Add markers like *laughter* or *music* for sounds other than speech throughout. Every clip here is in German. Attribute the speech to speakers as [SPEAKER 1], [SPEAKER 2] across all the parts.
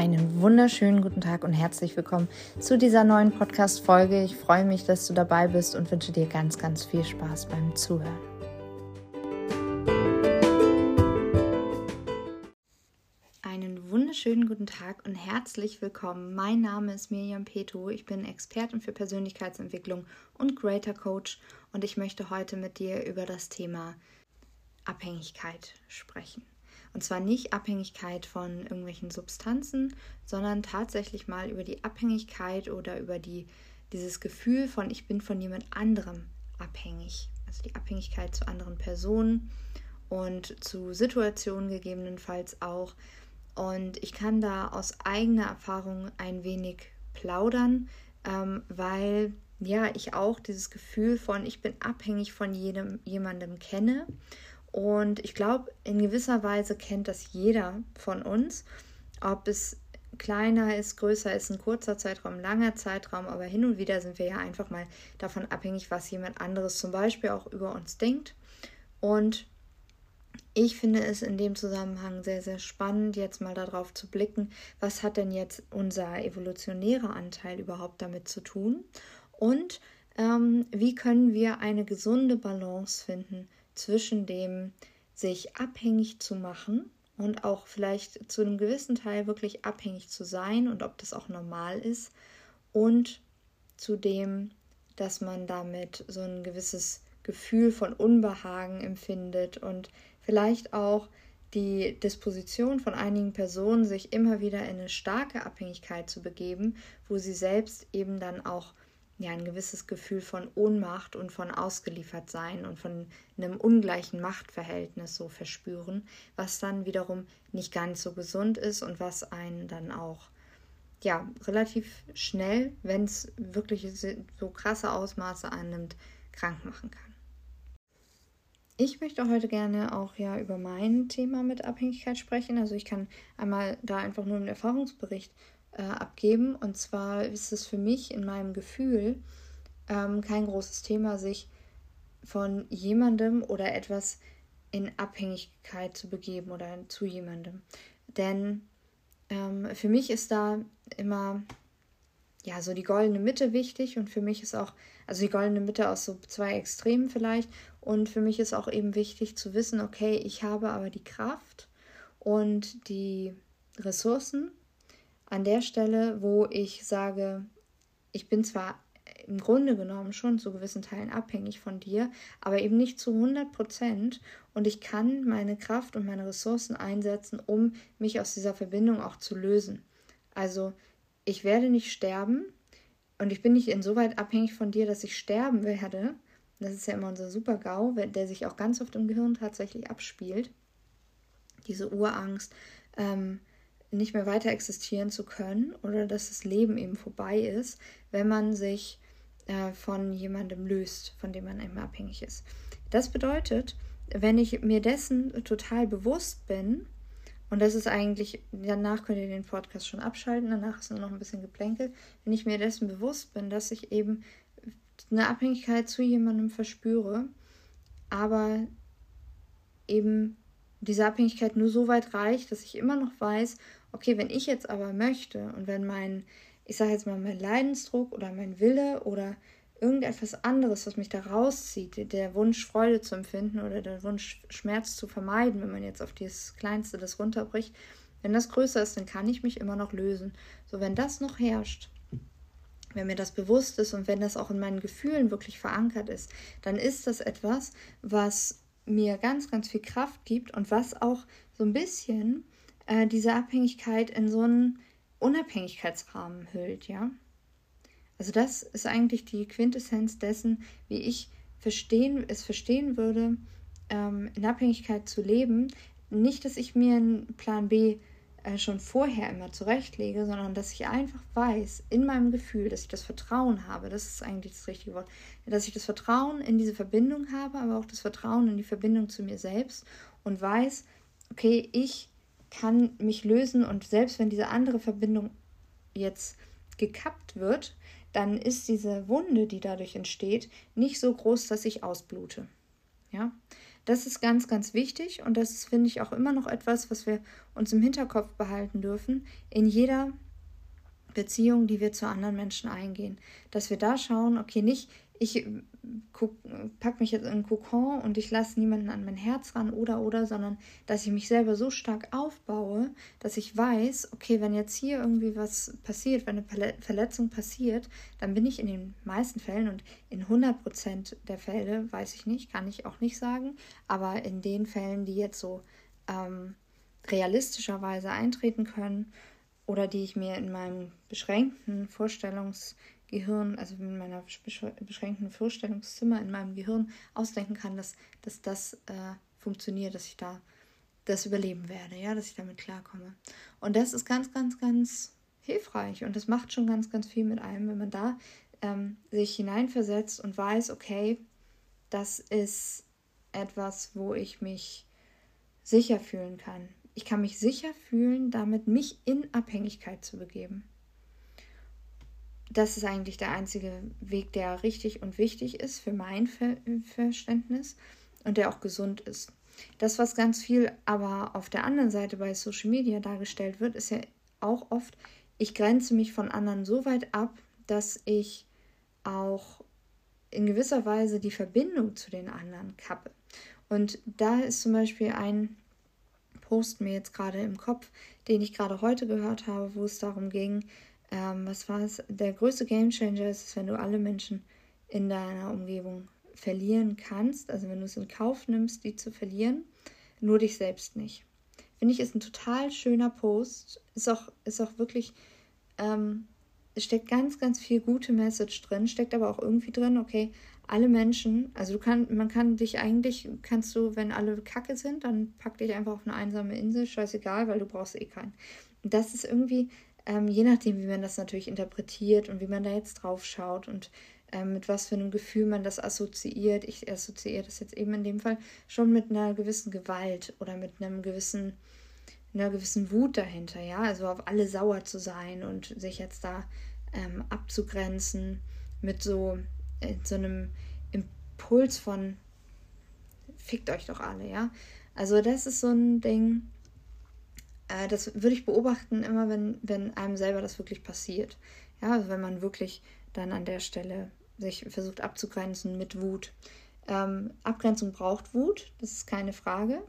[SPEAKER 1] Einen wunderschönen guten Tag und herzlich willkommen zu dieser neuen Podcast-Folge. Ich freue mich, dass du dabei bist und wünsche dir ganz, ganz viel Spaß beim Zuhören. Einen wunderschönen guten Tag und herzlich willkommen. Mein Name ist Miriam Peto. Ich bin Expertin für Persönlichkeitsentwicklung und Greater Coach und ich möchte heute mit dir über das Thema Abhängigkeit sprechen. Und zwar nicht Abhängigkeit von irgendwelchen Substanzen, sondern tatsächlich mal über die Abhängigkeit oder über die, dieses Gefühl von, ich bin von jemand anderem abhängig. Also die Abhängigkeit zu anderen Personen und zu Situationen gegebenenfalls auch. Und ich kann da aus eigener Erfahrung ein wenig plaudern, ähm, weil ja ich auch dieses Gefühl von, ich bin abhängig von jedem, jemandem kenne und ich glaube, in gewisser Weise kennt das jeder von uns, ob es kleiner ist, größer ist, ein kurzer Zeitraum, langer Zeitraum, aber hin und wieder sind wir ja einfach mal davon abhängig, was jemand anderes zum Beispiel auch über uns denkt. Und ich finde es in dem Zusammenhang sehr, sehr spannend, jetzt mal darauf zu blicken, was hat denn jetzt unser evolutionärer Anteil überhaupt damit zu tun und ähm, wie können wir eine gesunde Balance finden zwischen dem sich abhängig zu machen und auch vielleicht zu einem gewissen Teil wirklich abhängig zu sein und ob das auch normal ist und zu dem, dass man damit so ein gewisses Gefühl von Unbehagen empfindet und vielleicht auch die Disposition von einigen Personen, sich immer wieder in eine starke Abhängigkeit zu begeben, wo sie selbst eben dann auch ja ein gewisses Gefühl von Ohnmacht und von ausgeliefert sein und von einem ungleichen Machtverhältnis so verspüren, was dann wiederum nicht ganz so gesund ist und was einen dann auch ja relativ schnell, wenn es wirklich so krasse Ausmaße annimmt, krank machen kann. Ich möchte heute gerne auch ja über mein Thema mit Abhängigkeit sprechen. Also ich kann einmal da einfach nur einen Erfahrungsbericht äh, abgeben. Und zwar ist es für mich in meinem Gefühl ähm, kein großes Thema, sich von jemandem oder etwas in Abhängigkeit zu begeben oder zu jemandem. Denn ähm, für mich ist da immer ja so die goldene Mitte wichtig und für mich ist auch, also die goldene Mitte aus so zwei Extremen vielleicht und für mich ist auch eben wichtig zu wissen, okay, ich habe aber die Kraft und die Ressourcen an der Stelle, wo ich sage, ich bin zwar im Grunde genommen schon zu gewissen Teilen abhängig von dir, aber eben nicht zu 100 Prozent und ich kann meine Kraft und meine Ressourcen einsetzen, um mich aus dieser Verbindung auch zu lösen. Also ich werde nicht sterben und ich bin nicht insoweit abhängig von dir, dass ich sterben werde. Das ist ja immer unser Super-GAU, der sich auch ganz oft im Gehirn tatsächlich abspielt. Diese Urangst, ähm, nicht mehr weiter existieren zu können oder dass das Leben eben vorbei ist, wenn man sich äh, von jemandem löst, von dem man immer abhängig ist. Das bedeutet, wenn ich mir dessen total bewusst bin, und das ist eigentlich, danach könnt ihr den Podcast schon abschalten, danach ist nur noch ein bisschen geplänkelt, wenn ich mir dessen bewusst bin, dass ich eben eine Abhängigkeit zu jemandem verspüre, aber eben diese Abhängigkeit nur so weit reicht, dass ich immer noch weiß, okay, wenn ich jetzt aber möchte und wenn mein, ich sage jetzt mal, mein Leidensdruck oder mein Wille oder irgendetwas anderes, was mich da rauszieht, der Wunsch, Freude zu empfinden oder der Wunsch, Schmerz zu vermeiden, wenn man jetzt auf dieses Kleinste das runterbricht, wenn das größer ist, dann kann ich mich immer noch lösen. So, wenn das noch herrscht, wenn mir das bewusst ist und wenn das auch in meinen Gefühlen wirklich verankert ist, dann ist das etwas, was mir ganz, ganz viel Kraft gibt und was auch so ein bisschen äh, diese Abhängigkeit in so einen Unabhängigkeitsrahmen hüllt, ja. Also das ist eigentlich die Quintessenz dessen, wie ich verstehen, es verstehen würde, ähm, in Abhängigkeit zu leben. Nicht, dass ich mir einen Plan B äh, schon vorher immer zurechtlege, sondern dass ich einfach weiß, in meinem Gefühl, dass ich das Vertrauen habe, das ist eigentlich das richtige Wort, dass ich das Vertrauen in diese Verbindung habe, aber auch das Vertrauen in die Verbindung zu mir selbst und weiß, okay, ich kann mich lösen und selbst wenn diese andere Verbindung jetzt gekappt wird, dann ist diese Wunde, die dadurch entsteht, nicht so groß, dass ich ausblute. Ja, Das ist ganz, ganz wichtig und das ist, finde ich, auch immer noch etwas, was wir uns im Hinterkopf behalten dürfen. In jeder Beziehung, die wir zu anderen Menschen eingehen. Dass wir da schauen, okay, nicht ich packe mich jetzt in einen Kokon und ich lasse niemanden an mein Herz ran oder oder, sondern dass ich mich selber so stark aufbaue, dass ich weiß, okay, wenn jetzt hier irgendwie was passiert, wenn eine Verletzung passiert, dann bin ich in den meisten Fällen und in 100% der Fälle, weiß ich nicht, kann ich auch nicht sagen, aber in den Fällen, die jetzt so ähm, realistischerweise eintreten können oder die ich mir in meinem beschränkten Vorstellungs- Gehirn, also in meiner beschränkten Vorstellungszimmer in meinem Gehirn ausdenken kann, dass, dass das äh, funktioniert, dass ich da das überleben werde, ja, dass ich damit klarkomme. Und das ist ganz, ganz, ganz hilfreich und das macht schon ganz, ganz viel mit einem, wenn man da ähm, sich hineinversetzt und weiß, okay, das ist etwas, wo ich mich sicher fühlen kann. Ich kann mich sicher fühlen, damit mich in Abhängigkeit zu begeben das ist eigentlich der einzige Weg, der richtig und wichtig ist für mein Ver Verständnis und der auch gesund ist. Das, was ganz viel aber auf der anderen Seite bei Social Media dargestellt wird, ist ja auch oft, ich grenze mich von anderen so weit ab, dass ich auch in gewisser Weise die Verbindung zu den anderen kappe. Und da ist zum Beispiel ein Post mir jetzt gerade im Kopf, den ich gerade heute gehört habe, wo es darum ging, ähm, was war es? Der größte Gamechanger ist es, wenn du alle Menschen in deiner Umgebung verlieren kannst, also wenn du es in Kauf nimmst, die zu verlieren, nur dich selbst nicht. Finde ich, ist ein total schöner Post. Ist auch, ist auch wirklich, ähm, es steckt ganz, ganz viel gute Message drin, steckt aber auch irgendwie drin, okay, alle Menschen, also du kannst, man kann dich eigentlich, kannst du, wenn alle Kacke sind, dann pack dich einfach auf eine einsame Insel, scheißegal, weil du brauchst eh keinen. Das ist irgendwie, ähm, je nachdem, wie man das natürlich interpretiert und wie man da jetzt drauf schaut und ähm, mit was für einem Gefühl man das assoziiert. Ich assoziiere das jetzt eben in dem Fall schon mit einer gewissen Gewalt oder mit einem gewissen, einer gewissen Wut dahinter, ja, also auf alle sauer zu sein und sich jetzt da ähm, abzugrenzen mit so, äh, so einem Impuls von fickt euch doch alle, ja. Also das ist so ein Ding, äh, das würde ich beobachten, immer wenn, wenn einem selber das wirklich passiert. Ja, also wenn man wirklich dann an der Stelle sich versucht abzugrenzen mit Wut. Ähm, Abgrenzung braucht Wut, das ist keine Frage.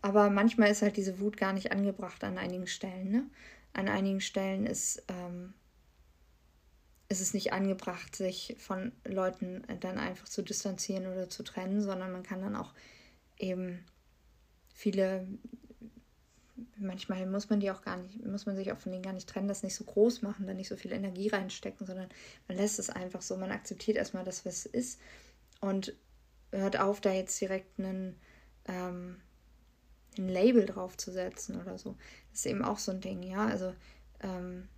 [SPEAKER 1] Aber manchmal ist halt diese Wut gar nicht angebracht an einigen Stellen. Ne? An einigen Stellen ist, ähm, ist es nicht angebracht, sich von Leuten dann einfach zu distanzieren oder zu trennen, sondern man kann dann auch eben viele manchmal muss man die auch gar nicht, muss man sich auch von denen gar nicht trennen, das nicht so groß machen, da nicht so viel Energie reinstecken, sondern man lässt es einfach so, man akzeptiert erstmal das, was es ist und hört auf, da jetzt direkt einen, ähm, ein Label draufzusetzen oder so. Das ist eben auch so ein Ding, ja. Also ähm,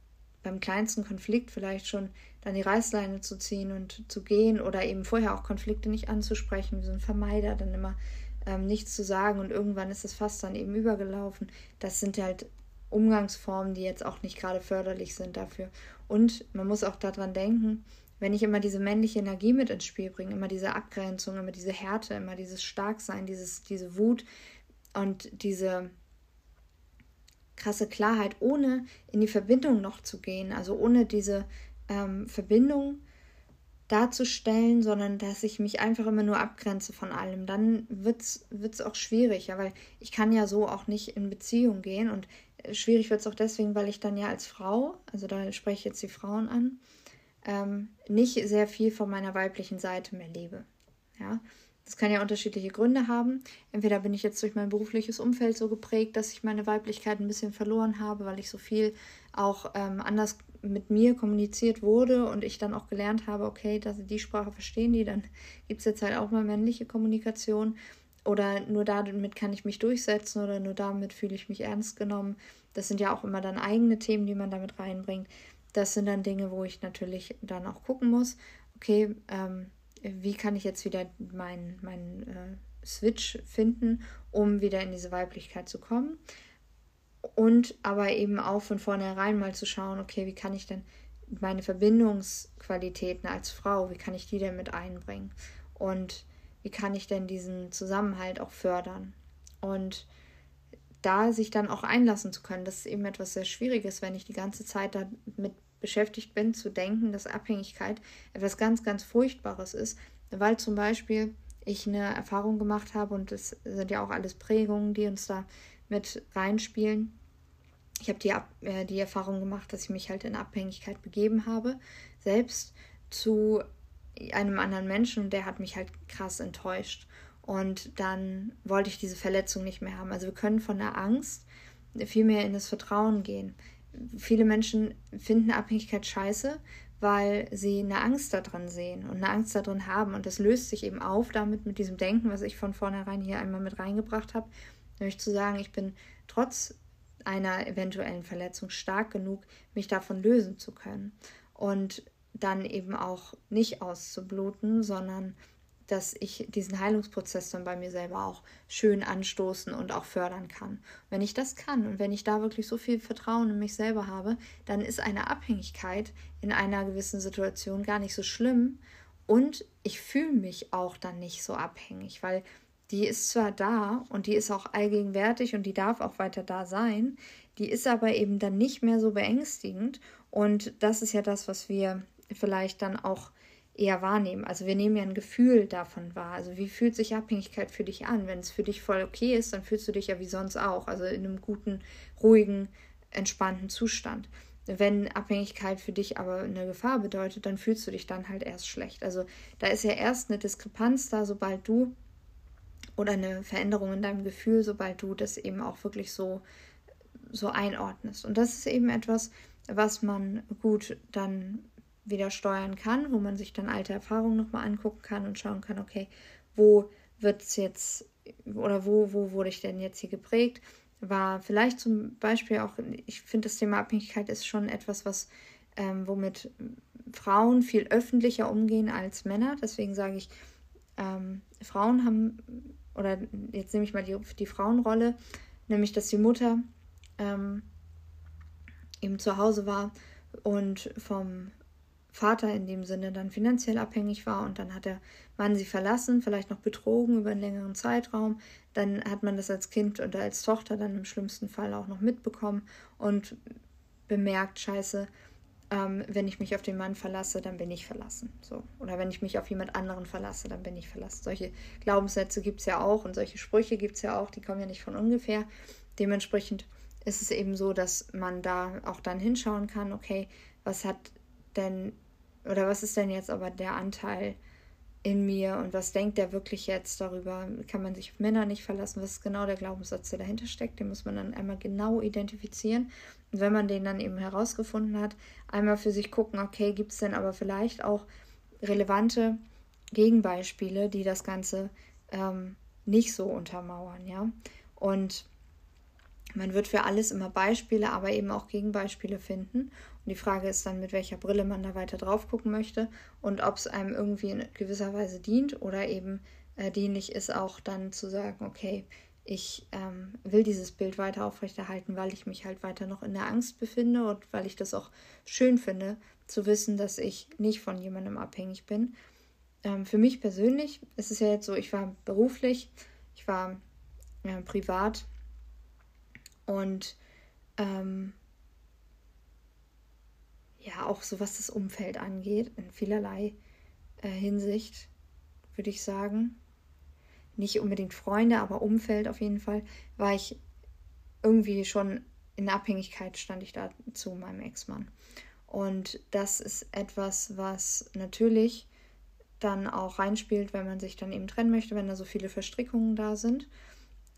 [SPEAKER 1] beim kleinsten Konflikt vielleicht schon dann die Reißleine zu ziehen und zu gehen oder eben vorher auch Konflikte nicht anzusprechen, wie so ein Vermeider dann immer ähm, nichts zu sagen und irgendwann ist das Fass dann eben übergelaufen. Das sind halt Umgangsformen, die jetzt auch nicht gerade förderlich sind dafür. Und man muss auch daran denken, wenn ich immer diese männliche Energie mit ins Spiel bringe, immer diese Abgrenzung, immer diese Härte, immer dieses Starksein, dieses, diese Wut und diese krasse Klarheit, ohne in die Verbindung noch zu gehen, also ohne diese ähm, Verbindung darzustellen, sondern dass ich mich einfach immer nur abgrenze von allem. Dann wird es auch schwierig, ja, weil ich kann ja so auch nicht in Beziehung gehen und äh, schwierig wird es auch deswegen, weil ich dann ja als Frau, also da spreche ich jetzt die Frauen an, ähm, nicht sehr viel von meiner weiblichen Seite mehr lebe. Ja, das kann ja unterschiedliche Gründe haben. Entweder bin ich jetzt durch mein berufliches Umfeld so geprägt, dass ich meine Weiblichkeit ein bisschen verloren habe, weil ich so viel auch ähm, anders mit mir kommuniziert wurde und ich dann auch gelernt habe, okay, dass die Sprache verstehen die, dann gibt es jetzt halt auch mal männliche Kommunikation oder nur damit kann ich mich durchsetzen oder nur damit fühle ich mich ernst genommen. Das sind ja auch immer dann eigene Themen, die man damit reinbringt. Das sind dann Dinge, wo ich natürlich dann auch gucken muss, okay, ähm, wie kann ich jetzt wieder meinen mein, äh, Switch finden, um wieder in diese Weiblichkeit zu kommen und aber eben auch von vornherein mal zu schauen, okay, wie kann ich denn meine Verbindungsqualitäten als Frau, wie kann ich die denn mit einbringen? Und wie kann ich denn diesen Zusammenhalt auch fördern? Und da sich dann auch einlassen zu können, das ist eben etwas sehr Schwieriges, wenn ich die ganze Zeit damit beschäftigt bin, zu denken, dass Abhängigkeit etwas ganz, ganz Furchtbares ist, weil zum Beispiel ich eine Erfahrung gemacht habe und das sind ja auch alles Prägungen, die uns da mit reinspielen. Ich habe die, äh, die Erfahrung gemacht, dass ich mich halt in Abhängigkeit begeben habe, selbst zu einem anderen Menschen und der hat mich halt krass enttäuscht. Und dann wollte ich diese Verletzung nicht mehr haben. Also wir können von der Angst viel mehr in das Vertrauen gehen. Viele Menschen finden Abhängigkeit scheiße, weil sie eine Angst daran sehen und eine Angst darin haben. Und das löst sich eben auf damit mit diesem Denken, was ich von vornherein hier einmal mit reingebracht habe. Nämlich zu sagen, ich bin trotz einer eventuellen Verletzung stark genug, mich davon lösen zu können. Und dann eben auch nicht auszubluten, sondern dass ich diesen Heilungsprozess dann bei mir selber auch schön anstoßen und auch fördern kann. Wenn ich das kann und wenn ich da wirklich so viel Vertrauen in mich selber habe, dann ist eine Abhängigkeit in einer gewissen Situation gar nicht so schlimm und ich fühle mich auch dann nicht so abhängig, weil die ist zwar da und die ist auch allgegenwärtig und die darf auch weiter da sein, die ist aber eben dann nicht mehr so beängstigend und das ist ja das, was wir vielleicht dann auch eher wahrnehmen. Also wir nehmen ja ein Gefühl davon wahr. Also wie fühlt sich Abhängigkeit für dich an? Wenn es für dich voll okay ist, dann fühlst du dich ja wie sonst auch, also in einem guten, ruhigen, entspannten Zustand. Wenn Abhängigkeit für dich aber eine Gefahr bedeutet, dann fühlst du dich dann halt erst schlecht. Also da ist ja erst eine Diskrepanz da, sobald du oder eine Veränderung in deinem Gefühl, sobald du das eben auch wirklich so so einordnest. Und das ist eben etwas, was man gut dann wieder steuern kann, wo man sich dann alte Erfahrungen nochmal angucken kann und schauen kann, okay, wo wird es jetzt oder wo, wo wurde ich denn jetzt hier geprägt? War vielleicht zum Beispiel auch, ich finde das Thema Abhängigkeit ist schon etwas, was ähm, womit Frauen viel öffentlicher umgehen als Männer. Deswegen sage ich, ähm, Frauen haben, oder jetzt nehme ich mal die, die Frauenrolle, nämlich dass die Mutter ähm, eben zu Hause war und vom Vater in dem Sinne dann finanziell abhängig war und dann hat der Mann sie verlassen, vielleicht noch betrogen über einen längeren Zeitraum. Dann hat man das als Kind oder als Tochter dann im schlimmsten Fall auch noch mitbekommen und bemerkt, scheiße, ähm, wenn ich mich auf den Mann verlasse, dann bin ich verlassen. So. Oder wenn ich mich auf jemand anderen verlasse, dann bin ich verlassen. Solche Glaubenssätze gibt es ja auch und solche Sprüche gibt es ja auch, die kommen ja nicht von ungefähr. Dementsprechend ist es eben so, dass man da auch dann hinschauen kann, okay, was hat denn, oder was ist denn jetzt aber der Anteil in mir und was denkt der wirklich jetzt darüber? Kann man sich auf Männer nicht verlassen? Was ist genau der Glaubenssatz, der dahinter steckt? Den muss man dann einmal genau identifizieren. Und wenn man den dann eben herausgefunden hat, einmal für sich gucken, okay, gibt es denn aber vielleicht auch relevante Gegenbeispiele, die das Ganze ähm, nicht so untermauern, ja? Und man wird für alles immer Beispiele, aber eben auch Gegenbeispiele finden. Und die Frage ist dann, mit welcher Brille man da weiter drauf gucken möchte und ob es einem irgendwie in gewisser Weise dient oder eben äh, dienlich ist, auch dann zu sagen, okay, ich ähm, will dieses Bild weiter aufrechterhalten, weil ich mich halt weiter noch in der Angst befinde und weil ich das auch schön finde, zu wissen, dass ich nicht von jemandem abhängig bin. Ähm, für mich persönlich ist es ja jetzt so, ich war beruflich, ich war äh, privat und ähm, auch so was das Umfeld angeht, in vielerlei äh, Hinsicht, würde ich sagen. Nicht unbedingt Freunde, aber Umfeld auf jeden Fall, war ich irgendwie schon in Abhängigkeit, stand ich da zu meinem Ex-Mann. Und das ist etwas, was natürlich dann auch reinspielt, wenn man sich dann eben trennen möchte, wenn da so viele Verstrickungen da sind.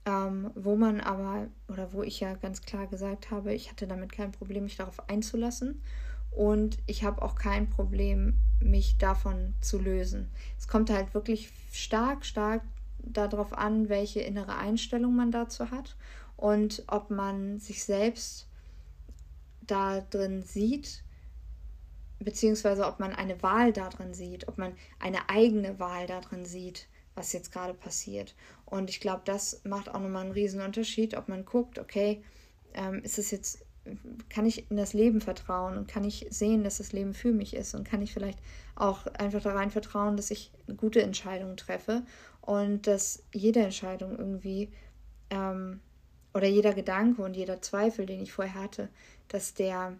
[SPEAKER 1] Ähm, wo man aber, oder wo ich ja ganz klar gesagt habe, ich hatte damit kein Problem, mich darauf einzulassen. Und ich habe auch kein Problem, mich davon zu lösen. Es kommt halt wirklich stark, stark darauf an, welche innere Einstellung man dazu hat und ob man sich selbst da drin sieht, beziehungsweise ob man eine Wahl darin sieht, ob man eine eigene Wahl darin sieht, was jetzt gerade passiert. Und ich glaube, das macht auch nochmal einen riesen Unterschied, ob man guckt, okay, ähm, ist es jetzt kann ich in das Leben vertrauen und kann ich sehen, dass das Leben für mich ist und kann ich vielleicht auch einfach da rein vertrauen, dass ich gute Entscheidungen treffe und dass jede Entscheidung irgendwie ähm, oder jeder Gedanke und jeder Zweifel, den ich vorher hatte, dass der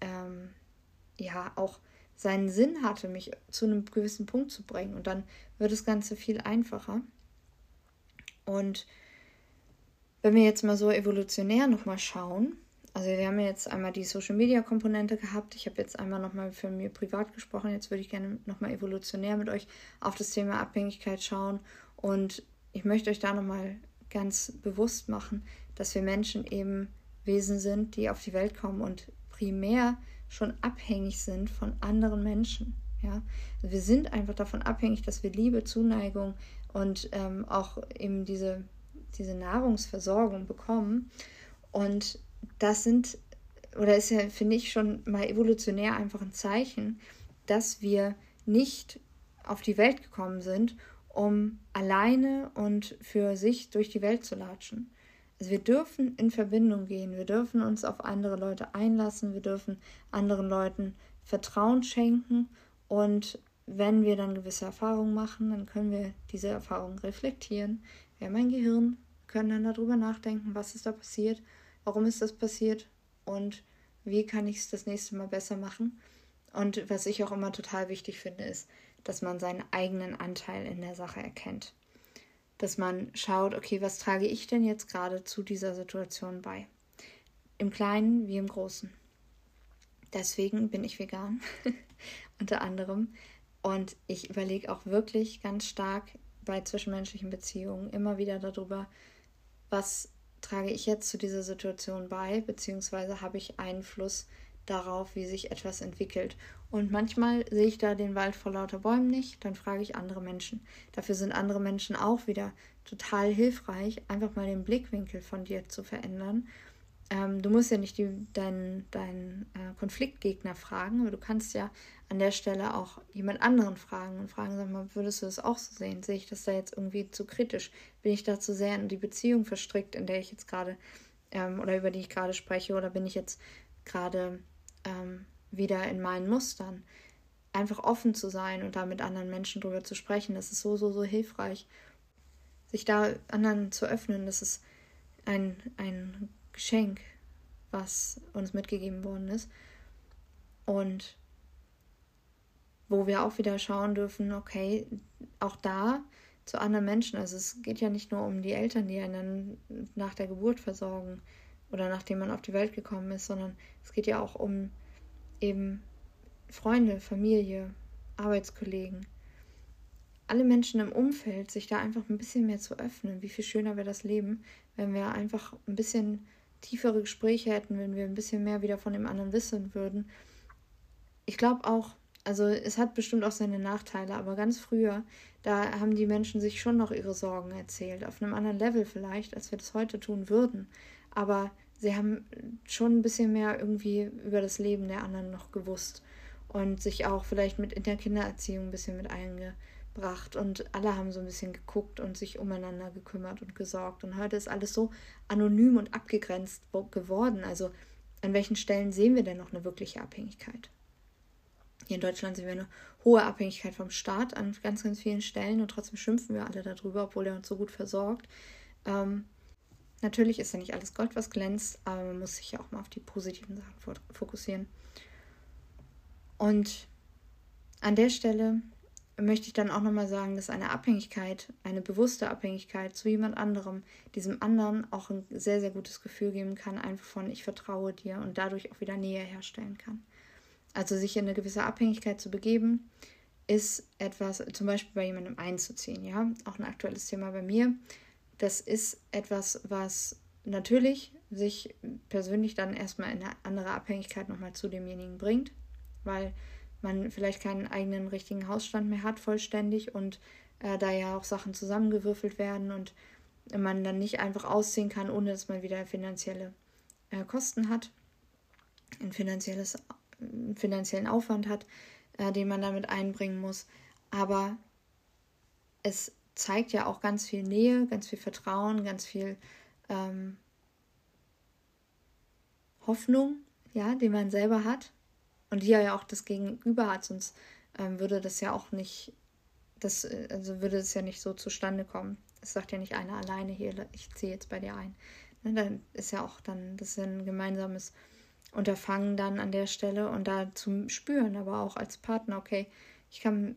[SPEAKER 1] ähm, ja auch seinen Sinn hatte, mich zu einem gewissen Punkt zu bringen. Und dann wird das Ganze viel einfacher. Und wenn wir jetzt mal so evolutionär nochmal schauen, also wir haben jetzt einmal die Social Media Komponente gehabt. Ich habe jetzt einmal nochmal für mir privat gesprochen. Jetzt würde ich gerne nochmal evolutionär mit euch auf das Thema Abhängigkeit schauen. Und ich möchte euch da nochmal ganz bewusst machen, dass wir Menschen eben Wesen sind, die auf die Welt kommen und primär schon abhängig sind von anderen Menschen. Ja? Also wir sind einfach davon abhängig, dass wir Liebe, Zuneigung und ähm, auch eben diese, diese Nahrungsversorgung bekommen. Und das sind, oder ist ja, finde ich, schon mal evolutionär einfach ein Zeichen, dass wir nicht auf die Welt gekommen sind, um alleine und für sich durch die Welt zu latschen. Also wir dürfen in Verbindung gehen, wir dürfen uns auf andere Leute einlassen, wir dürfen anderen Leuten Vertrauen schenken und wenn wir dann gewisse Erfahrungen machen, dann können wir diese Erfahrungen reflektieren. Wir haben ein Gehirn, können dann darüber nachdenken, was ist da passiert warum ist das passiert und wie kann ich es das nächste Mal besser machen. Und was ich auch immer total wichtig finde, ist, dass man seinen eigenen Anteil in der Sache erkennt. Dass man schaut, okay, was trage ich denn jetzt gerade zu dieser Situation bei? Im Kleinen wie im Großen. Deswegen bin ich vegan, *laughs* unter anderem. Und ich überlege auch wirklich ganz stark bei zwischenmenschlichen Beziehungen immer wieder darüber, was trage ich jetzt zu dieser Situation bei, beziehungsweise habe ich Einfluss darauf, wie sich etwas entwickelt. Und manchmal sehe ich da den Wald vor lauter Bäumen nicht, dann frage ich andere Menschen. Dafür sind andere Menschen auch wieder total hilfreich, einfach mal den Blickwinkel von dir zu verändern ähm, du musst ja nicht deinen dein, äh, Konfliktgegner fragen, aber du kannst ja an der Stelle auch jemand anderen fragen und fragen, sag mal, würdest du das auch so sehen? Sehe ich das da jetzt irgendwie zu kritisch? Bin ich da zu sehr in die Beziehung verstrickt, in der ich jetzt gerade ähm, oder über die ich gerade spreche, oder bin ich jetzt gerade ähm, wieder in meinen Mustern? Einfach offen zu sein und da mit anderen Menschen drüber zu sprechen, das ist so, so, so hilfreich. Sich da anderen zu öffnen, das ist ein, ein Geschenk, was uns mitgegeben worden ist. Und wo wir auch wieder schauen dürfen, okay, auch da zu anderen Menschen. Also es geht ja nicht nur um die Eltern, die einen nach der Geburt versorgen oder nachdem man auf die Welt gekommen ist, sondern es geht ja auch um eben Freunde, Familie, Arbeitskollegen. Alle Menschen im Umfeld, sich da einfach ein bisschen mehr zu öffnen. Wie viel schöner wäre das Leben, wenn wir einfach ein bisschen tiefere Gespräche hätten, wenn wir ein bisschen mehr wieder von dem anderen wissen würden. Ich glaube auch, also es hat bestimmt auch seine Nachteile, aber ganz früher, da haben die Menschen sich schon noch ihre Sorgen erzählt, auf einem anderen Level vielleicht, als wir das heute tun würden. Aber sie haben schon ein bisschen mehr irgendwie über das Leben der anderen noch gewusst und sich auch vielleicht mit in der Kindererziehung ein bisschen mit eingebracht gebracht und alle haben so ein bisschen geguckt und sich umeinander gekümmert und gesorgt. Und heute ist alles so anonym und abgegrenzt geworden. Also an welchen Stellen sehen wir denn noch eine wirkliche Abhängigkeit? Hier in Deutschland sehen wir eine hohe Abhängigkeit vom Staat an ganz, ganz vielen Stellen und trotzdem schimpfen wir alle darüber, obwohl er uns so gut versorgt. Ähm, natürlich ist ja nicht alles Gold, was glänzt, aber man muss sich ja auch mal auf die positiven Sachen fokussieren. Und an der Stelle möchte ich dann auch nochmal sagen, dass eine Abhängigkeit, eine bewusste Abhängigkeit zu jemand anderem, diesem anderen auch ein sehr, sehr gutes Gefühl geben kann, einfach von ich vertraue dir und dadurch auch wieder Nähe herstellen kann. Also sich in eine gewisse Abhängigkeit zu begeben, ist etwas, zum Beispiel bei jemandem einzuziehen, ja, auch ein aktuelles Thema bei mir. Das ist etwas, was natürlich sich persönlich dann erstmal in eine andere Abhängigkeit nochmal zu demjenigen bringt, weil man vielleicht keinen eigenen richtigen Hausstand mehr hat, vollständig und äh, da ja auch Sachen zusammengewürfelt werden und man dann nicht einfach ausziehen kann, ohne dass man wieder finanzielle äh, Kosten hat, ein finanzielles, einen finanziellen Aufwand hat, äh, den man damit einbringen muss. Aber es zeigt ja auch ganz viel Nähe, ganz viel Vertrauen, ganz viel ähm, Hoffnung, ja, die man selber hat und die ja auch das Gegenüber hat, sonst ähm, würde das ja auch nicht, das, äh, also würde es ja nicht so zustande kommen. Es sagt ja nicht einer alleine hier, ich ziehe jetzt bei dir ein. Ne, dann ist ja auch dann, das ist ein gemeinsames Unterfangen dann an der Stelle und da zu spüren, aber auch als Partner, okay, ich kann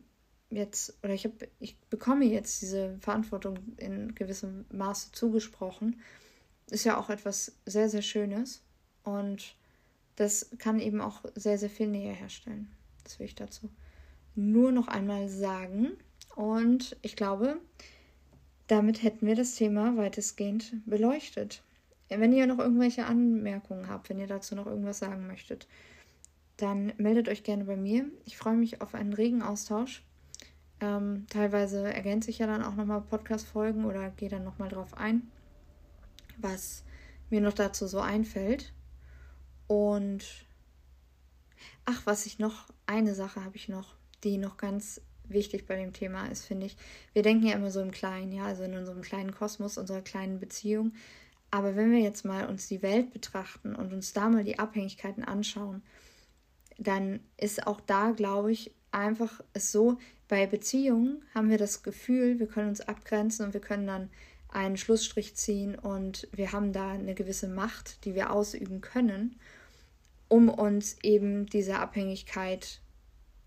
[SPEAKER 1] jetzt oder ich habe, ich bekomme jetzt diese Verantwortung in gewissem Maße zugesprochen, ist ja auch etwas sehr, sehr Schönes und das kann eben auch sehr, sehr viel Nähe herstellen. Das will ich dazu nur noch einmal sagen. Und ich glaube, damit hätten wir das Thema weitestgehend beleuchtet. Wenn ihr noch irgendwelche Anmerkungen habt, wenn ihr dazu noch irgendwas sagen möchtet, dann meldet euch gerne bei mir. Ich freue mich auf einen regen Austausch. Ähm, teilweise ergänze ich ja dann auch nochmal Podcast-Folgen oder gehe dann nochmal drauf ein, was mir noch dazu so einfällt. Und ach, was ich noch, eine Sache habe ich noch, die noch ganz wichtig bei dem Thema ist, finde ich. Wir denken ja immer so im Kleinen, ja, also in unserem kleinen Kosmos, unserer kleinen Beziehung. Aber wenn wir jetzt mal uns die Welt betrachten und uns da mal die Abhängigkeiten anschauen, dann ist auch da, glaube ich, einfach es so, bei Beziehungen haben wir das Gefühl, wir können uns abgrenzen und wir können dann einen Schlussstrich ziehen und wir haben da eine gewisse Macht, die wir ausüben können, um uns eben diese Abhängigkeit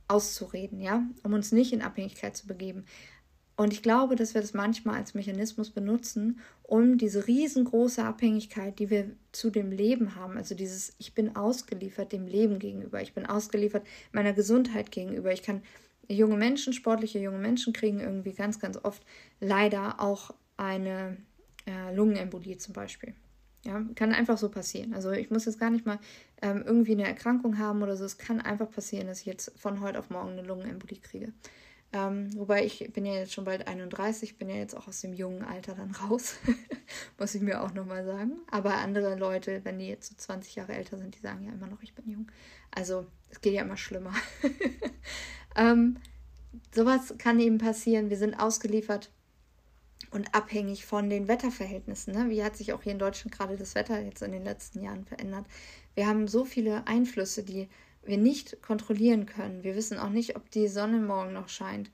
[SPEAKER 1] auszureden, ja, um uns nicht in Abhängigkeit zu begeben. Und ich glaube, dass wir das manchmal als Mechanismus benutzen, um diese riesengroße Abhängigkeit, die wir zu dem Leben haben, also dieses Ich bin ausgeliefert dem Leben gegenüber, ich bin ausgeliefert meiner Gesundheit gegenüber, ich kann junge Menschen, sportliche junge Menschen kriegen irgendwie ganz, ganz oft leider auch eine äh, Lungenembolie zum Beispiel. Ja, kann einfach so passieren. Also ich muss jetzt gar nicht mal ähm, irgendwie eine Erkrankung haben oder so. Es kann einfach passieren, dass ich jetzt von heute auf morgen eine Lungenembolie kriege. Ähm, wobei ich bin ja jetzt schon bald 31, bin ja jetzt auch aus dem jungen Alter dann raus, *laughs* muss ich mir auch nochmal sagen. Aber andere Leute, wenn die jetzt so 20 Jahre älter sind, die sagen ja immer noch, ich bin jung. Also es geht ja immer schlimmer. *laughs* ähm, sowas kann eben passieren. Wir sind ausgeliefert und abhängig von den Wetterverhältnissen. Ne? Wie hat sich auch hier in Deutschland gerade das Wetter jetzt in den letzten Jahren verändert? Wir haben so viele Einflüsse, die wir nicht kontrollieren können. Wir wissen auch nicht, ob die Sonne morgen noch scheint.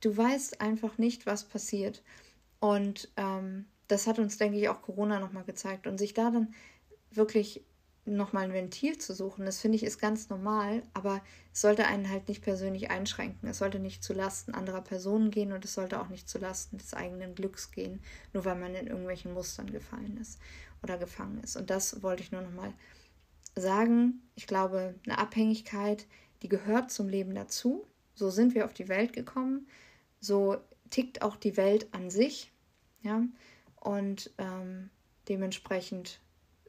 [SPEAKER 1] Du weißt einfach nicht, was passiert. Und ähm, das hat uns, denke ich, auch Corona nochmal gezeigt. Und sich da dann wirklich nochmal ein Ventil zu suchen, das finde ich ist ganz normal, aber es sollte einen halt nicht persönlich einschränken. Es sollte nicht zu Lasten anderer Personen gehen und es sollte auch nicht zu Lasten des eigenen Glücks gehen, nur weil man in irgendwelchen Mustern gefallen ist oder gefangen ist. Und das wollte ich nur nochmal sagen. Ich glaube, eine Abhängigkeit, die gehört zum Leben dazu. So sind wir auf die Welt gekommen. So tickt auch die Welt an sich. Ja, und ähm, dementsprechend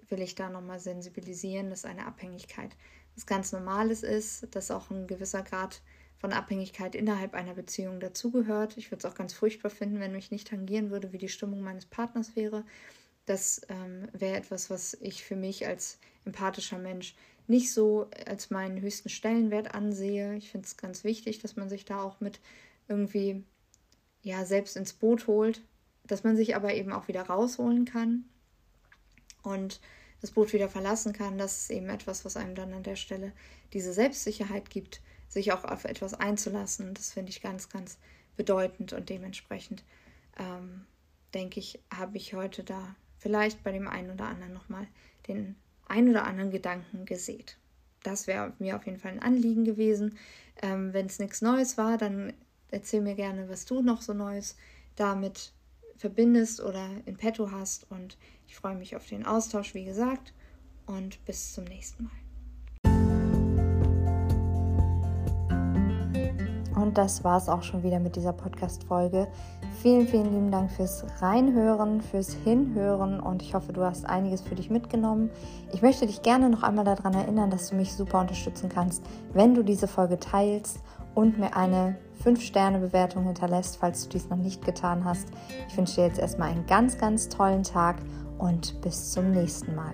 [SPEAKER 1] will ich da nochmal sensibilisieren, dass eine Abhängigkeit was ganz Normales ist, dass auch ein gewisser Grad von Abhängigkeit innerhalb einer Beziehung dazugehört. Ich würde es auch ganz furchtbar finden, wenn mich nicht tangieren würde, wie die Stimmung meines Partners wäre. Das ähm, wäre etwas, was ich für mich als empathischer Mensch nicht so als meinen höchsten Stellenwert ansehe. Ich finde es ganz wichtig, dass man sich da auch mit irgendwie ja selbst ins Boot holt, dass man sich aber eben auch wieder rausholen kann. Und das Boot wieder verlassen kann, das ist eben etwas, was einem dann an der Stelle diese Selbstsicherheit gibt, sich auch auf etwas einzulassen. Das finde ich ganz, ganz bedeutend und dementsprechend ähm, denke ich, habe ich heute da vielleicht bei dem einen oder anderen nochmal den ein oder anderen Gedanken gesät. Das wäre mir auf jeden Fall ein Anliegen gewesen. Ähm, Wenn es nichts Neues war, dann erzähl mir gerne, was du noch so Neues damit verbindest oder in petto hast. Und ich freue mich auf den Austausch, wie gesagt. Und bis zum nächsten Mal. Und das war es auch schon wieder mit dieser Podcast-Folge. Vielen, vielen lieben Dank fürs Reinhören, fürs Hinhören und ich hoffe, du hast einiges für dich mitgenommen. Ich möchte dich gerne noch einmal daran erinnern, dass du mich super unterstützen kannst, wenn du diese Folge teilst und mir eine 5-Sterne-Bewertung hinterlässt, falls du dies noch nicht getan hast. Ich wünsche dir jetzt erstmal einen ganz, ganz tollen Tag und bis zum nächsten Mal.